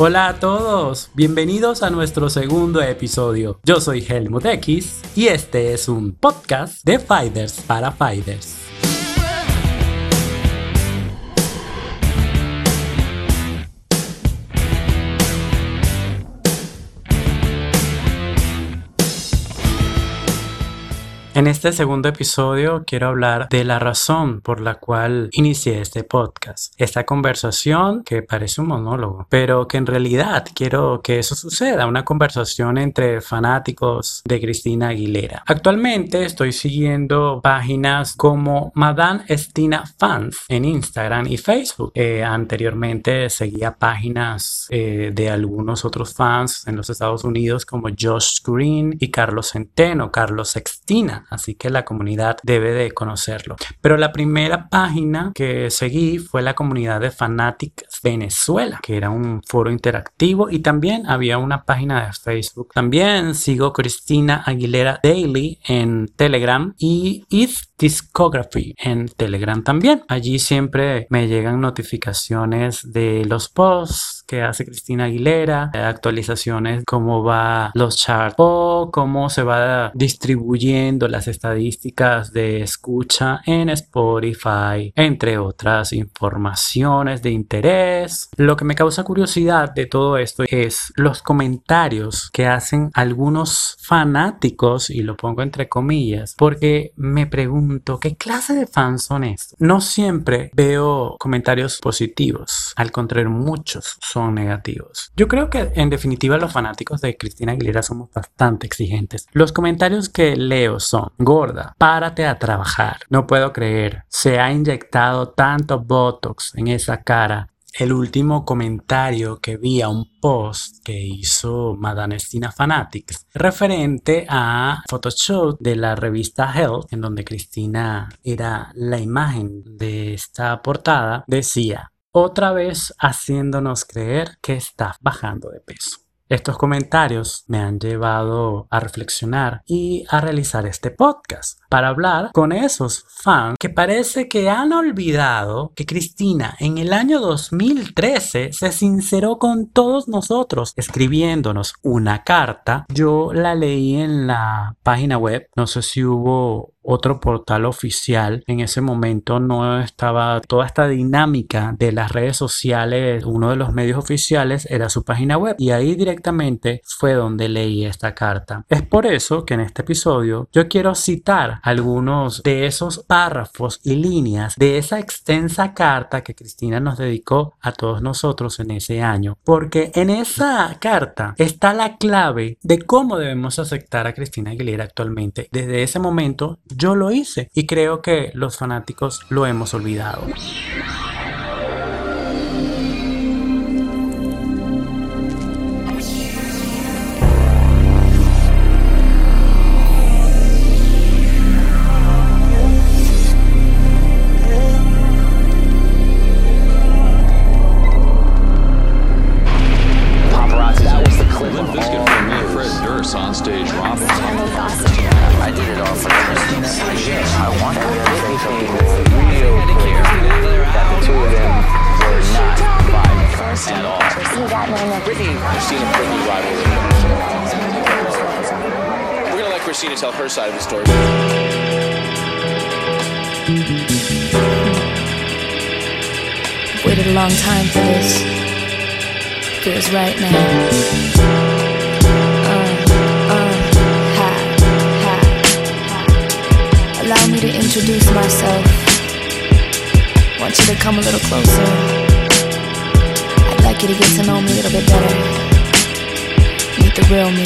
Hola a todos, bienvenidos a nuestro segundo episodio. Yo soy Helmut X y este es un podcast de Fighters para Fighters. En este segundo episodio quiero hablar de la razón por la cual inicié este podcast. Esta conversación que parece un monólogo, pero que en realidad quiero que eso suceda, una conversación entre fanáticos de Cristina Aguilera. Actualmente estoy siguiendo páginas como Madame Estina Fans en Instagram y Facebook. Eh, anteriormente seguía páginas eh, de algunos otros fans en los Estados Unidos como Josh Green y Carlos Centeno, Carlos Sextina así que la comunidad debe de conocerlo. Pero la primera página que seguí fue la comunidad de Fanatics Venezuela, que era un foro interactivo y también había una página de Facebook. También sigo Cristina Aguilera Daily en Telegram y If Discography en Telegram también. Allí siempre me llegan notificaciones de los posts que hace Cristina Aguilera, actualizaciones, cómo va los charts o cómo se va distribuyendo las estadísticas de escucha en Spotify, entre otras informaciones de interés. Lo que me causa curiosidad de todo esto es los comentarios que hacen algunos fanáticos, y lo pongo entre comillas, porque me pregunto qué clase de fans son estos. No siempre veo comentarios positivos, al contrario, muchos son negativos. Yo creo que en definitiva los fanáticos de Cristina Aguilera somos bastante exigentes. Los comentarios que leo son, gorda, párate a trabajar. No puedo creer, se ha inyectado tanto Botox en esa cara el último comentario que vi a un post que hizo Madame Estina Fanatics referente a Photoshop de la revista Health, en donde Cristina era la imagen de esta portada, decía, otra vez haciéndonos creer que está bajando de peso. Estos comentarios me han llevado a reflexionar y a realizar este podcast para hablar con esos fans que parece que han olvidado que Cristina en el año 2013 se sinceró con todos nosotros escribiéndonos una carta. Yo la leí en la página web, no sé si hubo otro portal oficial. En ese momento no estaba toda esta dinámica de las redes sociales. Uno de los medios oficiales era su página web y ahí directamente fue donde leí esta carta. Es por eso que en este episodio yo quiero citar algunos de esos párrafos y líneas de esa extensa carta que Cristina nos dedicó a todos nosotros en ese año. Porque en esa carta está la clave de cómo debemos aceptar a Cristina Aguilera actualmente. Desde ese momento yo lo hice y creo que los fanáticos lo hemos olvidado. Her side of the story. Waited a long time for this. Feels right now. Uh, uh, Allow me to introduce myself. Want you to come a little closer. I'd like you to get to know me a little bit better. Meet the real me.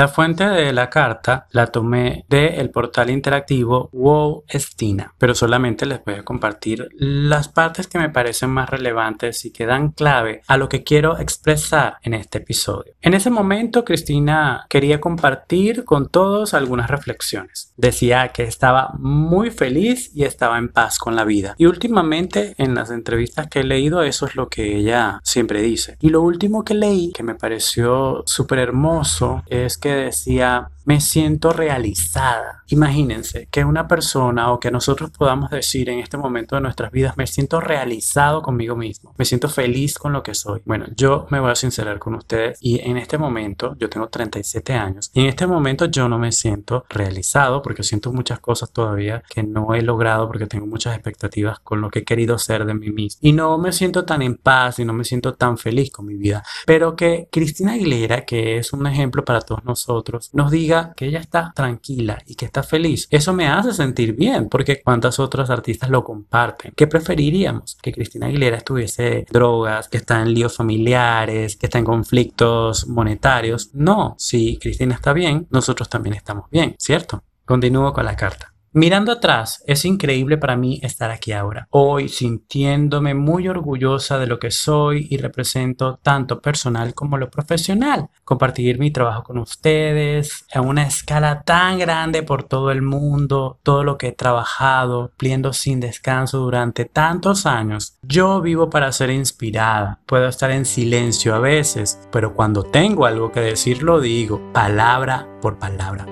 La fuente de la carta la tomé del portal interactivo Wow Estina, pero solamente les voy a compartir las partes que me parecen más relevantes y que dan clave a lo que quiero expresar en este episodio. En ese momento, Cristina quería compartir con todos algunas reflexiones. Decía que estaba muy feliz y estaba en paz con la vida. Y últimamente en las entrevistas que he leído, eso es lo que ella siempre dice. Y lo último que leí, que me pareció súper hermoso, es que decía, me siento realizada. Imagínense que una persona o que nosotros podamos decir en este momento de nuestras vidas, me siento realizado conmigo mismo, me siento feliz con lo que soy. Bueno, yo me voy a sincerar con ustedes y en este momento, yo tengo 37 años y en este momento yo no me siento realizado porque siento muchas cosas todavía que no he logrado porque tengo muchas expectativas con lo que he querido ser de mí mismo y no me siento tan en paz y no me siento tan feliz con mi vida. Pero que Cristina Aguilera, que es un ejemplo para todos nosotros, nos diga que ella está tranquila y que está feliz, eso me hace sentir bien, porque cuántas otras artistas lo comparten. ¿Qué preferiríamos? Que Cristina Aguilera estuviese drogas, que está en líos familiares, que está en conflictos monetarios. No, si Cristina está bien, nosotros también estamos bien, ¿cierto? Continúo con la carta. Mirando atrás, es increíble para mí estar aquí ahora, hoy sintiéndome muy orgullosa de lo que soy y represento tanto personal como lo profesional. Compartir mi trabajo con ustedes a una escala tan grande por todo el mundo, todo lo que he trabajado, pliendo sin descanso durante tantos años. Yo vivo para ser inspirada, puedo estar en silencio a veces, pero cuando tengo algo que decir lo digo, palabra por palabra.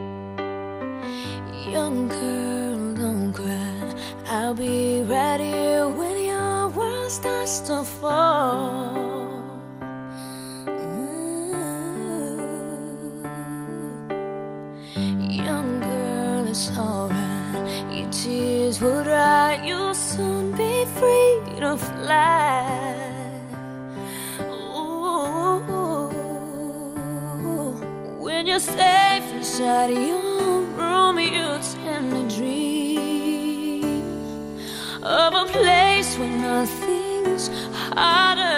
I'll be ready when your world starts to fall. Mm. Young girl, it's alright. Your tears will dry. You'll soon be free to fly. Ooh, when you're safe inside your of a place where nothing's harder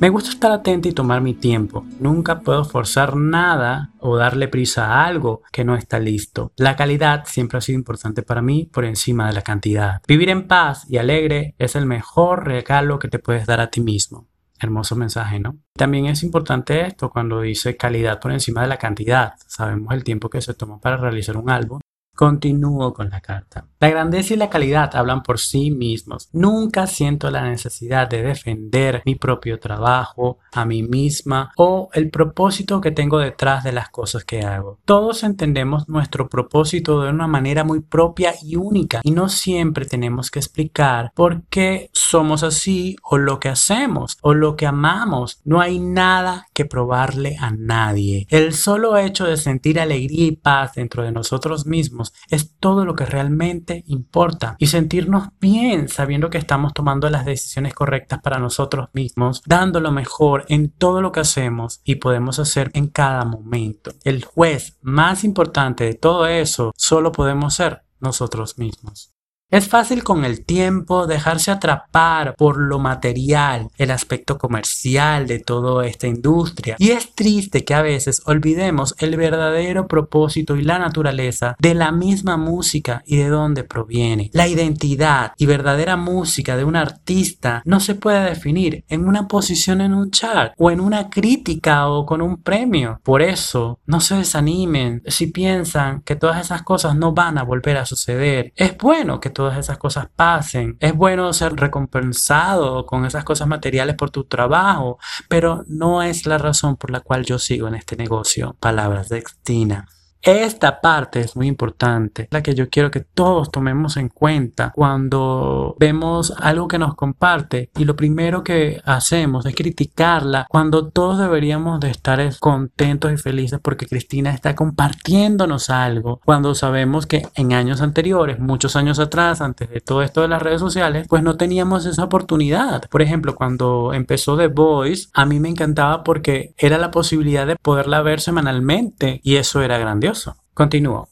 Me gusta estar atento y tomar mi tiempo. Nunca puedo forzar nada o darle prisa a algo que no está listo. La calidad siempre ha sido importante para mí por encima de la cantidad. Vivir en paz y alegre es el mejor regalo que te puedes dar a ti mismo. Hermoso mensaje, ¿no? También es importante esto cuando dice calidad por encima de la cantidad. Sabemos el tiempo que se tomó para realizar un álbum Continúo con la carta. La grandeza y la calidad hablan por sí mismos. Nunca siento la necesidad de defender mi propio trabajo, a mí misma o el propósito que tengo detrás de las cosas que hago. Todos entendemos nuestro propósito de una manera muy propia y única y no siempre tenemos que explicar por qué somos así o lo que hacemos o lo que amamos. No hay nada que probarle a nadie. El solo hecho de sentir alegría y paz dentro de nosotros mismos es todo lo que realmente importa y sentirnos bien sabiendo que estamos tomando las decisiones correctas para nosotros mismos, dando lo mejor en todo lo que hacemos y podemos hacer en cada momento. El juez más importante de todo eso solo podemos ser nosotros mismos. Es fácil con el tiempo dejarse atrapar por lo material, el aspecto comercial de toda esta industria. Y es triste que a veces olvidemos el verdadero propósito y la naturaleza de la misma música y de dónde proviene. La identidad y verdadera música de un artista no se puede definir en una posición en un chart o en una crítica o con un premio. Por eso, no se desanimen si piensan que todas esas cosas no van a volver a suceder. Es bueno que todas esas cosas pasen. Es bueno ser recompensado con esas cosas materiales por tu trabajo, pero no es la razón por la cual yo sigo en este negocio. Palabras de Cristina. Esta parte es muy importante, la que yo quiero que todos tomemos en cuenta cuando vemos algo que nos comparte y lo primero que hacemos es criticarla cuando todos deberíamos de estar contentos y felices porque Cristina está compartiéndonos algo cuando sabemos que en años anteriores, muchos años atrás, antes de todo esto de las redes sociales, pues no teníamos esa oportunidad. Por ejemplo, cuando empezó The Voice, a mí me encantaba porque era la posibilidad de poderla ver semanalmente y eso era grandioso. Continúo.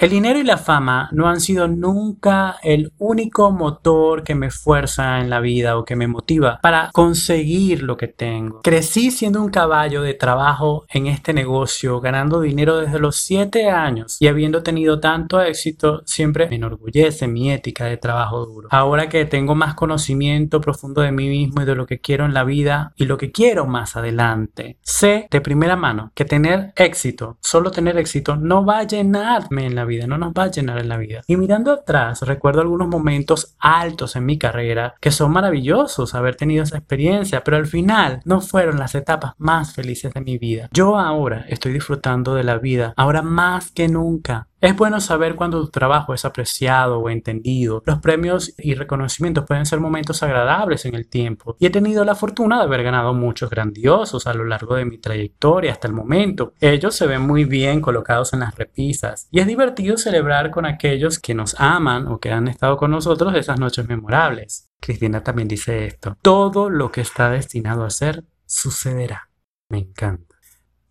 El dinero y la fama no han sido nunca el único motor que me fuerza en la vida o que me motiva para conseguir lo que tengo. Crecí siendo un caballo de trabajo en este negocio, ganando dinero desde los 7 años y habiendo tenido tanto éxito, siempre me enorgullece mi ética de trabajo duro. Ahora que tengo más conocimiento profundo de mí mismo y de lo que quiero en la vida y lo que quiero más adelante, sé de primera mano que tener éxito, solo tener éxito, no va a llenarme en la vida vida, no nos va a llenar en la vida. Y mirando atrás, recuerdo algunos momentos altos en mi carrera que son maravillosos haber tenido esa experiencia, pero al final no fueron las etapas más felices de mi vida. Yo ahora estoy disfrutando de la vida, ahora más que nunca. Es bueno saber cuando tu trabajo es apreciado o entendido. Los premios y reconocimientos pueden ser momentos agradables en el tiempo y he tenido la fortuna de haber ganado muchos grandiosos a lo largo de mi trayectoria hasta el momento. Ellos se ven muy bien colocados en las repisas y es divertido celebrar con aquellos que nos aman o que han estado con nosotros esas noches memorables. Cristina también dice esto. Todo lo que está destinado a ser sucederá. Me encanta.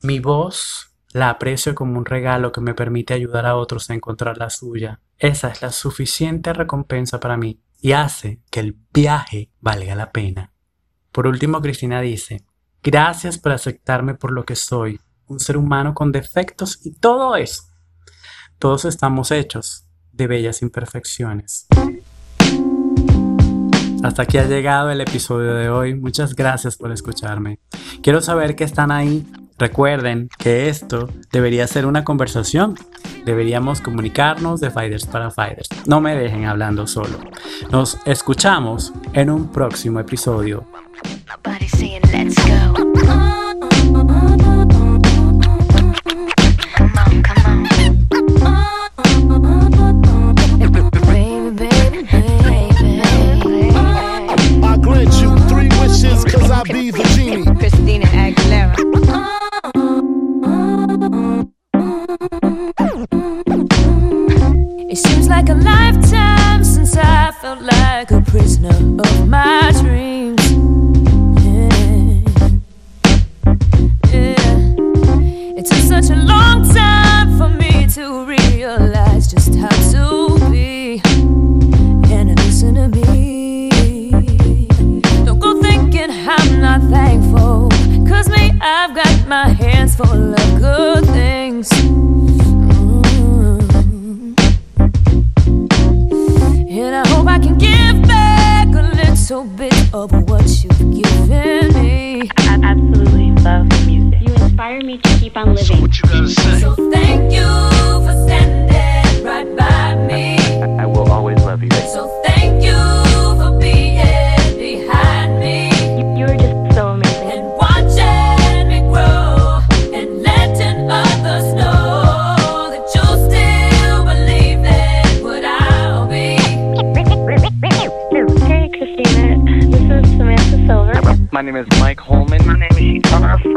Mi voz la aprecio como un regalo que me permite ayudar a otros a encontrar la suya. Esa es la suficiente recompensa para mí y hace que el viaje valga la pena. Por último, Cristina dice, gracias por aceptarme por lo que soy, un ser humano con defectos y todo eso. Todos estamos hechos de bellas imperfecciones. Hasta aquí ha llegado el episodio de hoy. Muchas gracias por escucharme. Quiero saber que están ahí Recuerden que esto debería ser una conversación. Deberíamos comunicarnos de Fighters para Fighters. No me dejen hablando solo. Nos escuchamos en un próximo episodio. It seems like a lifetime since I felt like a prisoner of my dreams. Yeah. Yeah. It took such a long time for me to realize just how to be. And listen to me. Don't go thinking I'm not thankful. Cause me, I've got my hands full of good things. Little bit of what you've given me. I absolutely love music. You inspire me to keep on living. What you gotta say? So thank you for standing right by me. I will always love you. So thank you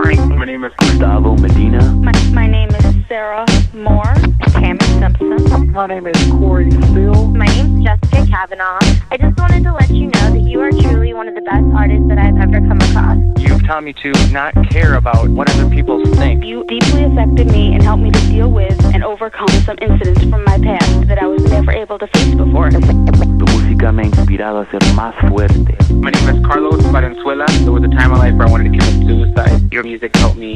My name is Gustavo Medina. My, my name is Sarah Moore. Tammy Simpson. My name is Corey Steele. My name is Jessica Kavanaugh. I just wanted to let you know that you are truly one of the best artists that I've ever come across. You've taught me to not care about what other people think. You deeply affected me and helped me to deal with and overcome some incidents from my past that I was never able to face before. Tu música me ha inspirado a ser más fuerte. My name is Carlos Valenzuela. There was a time in my life where I wanted to commit suicide. Your music helped me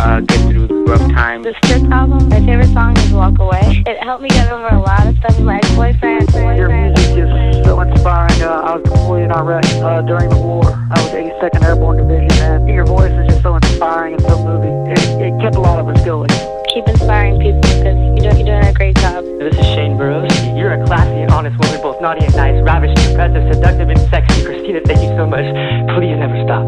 uh, get through rough times. The Strix album, my favorite song is Walk Away. It helped me get over a lot of stuff with my ex-boyfriend. Your music is so inspiring. Uh, I was deployed in Iraq uh, during the war. I was 82nd Airborne Division, ravishing, impressive, seductive, and sexy. Christina, thank you so much. Please never stop.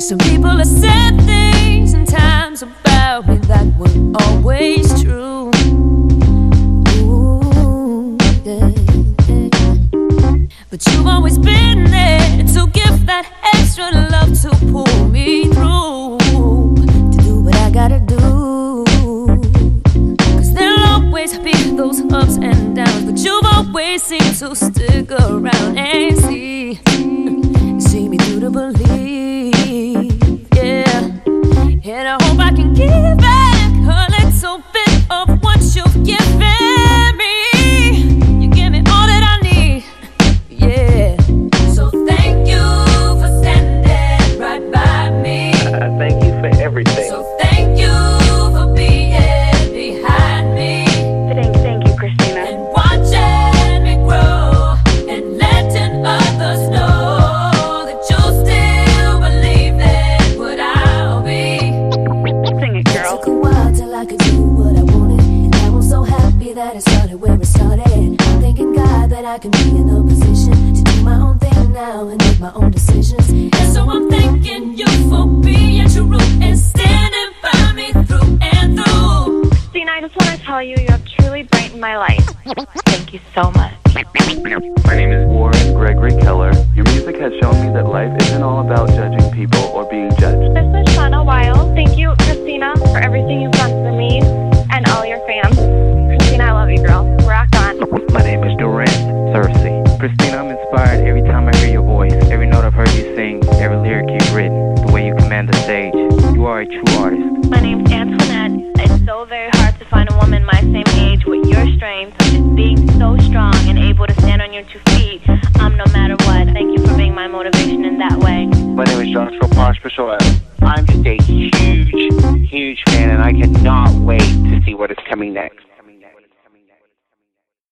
Some people have said things and times about me that weren't always true. Ooh, yeah. But you've always been there to give that extra love to pull me so stick around. And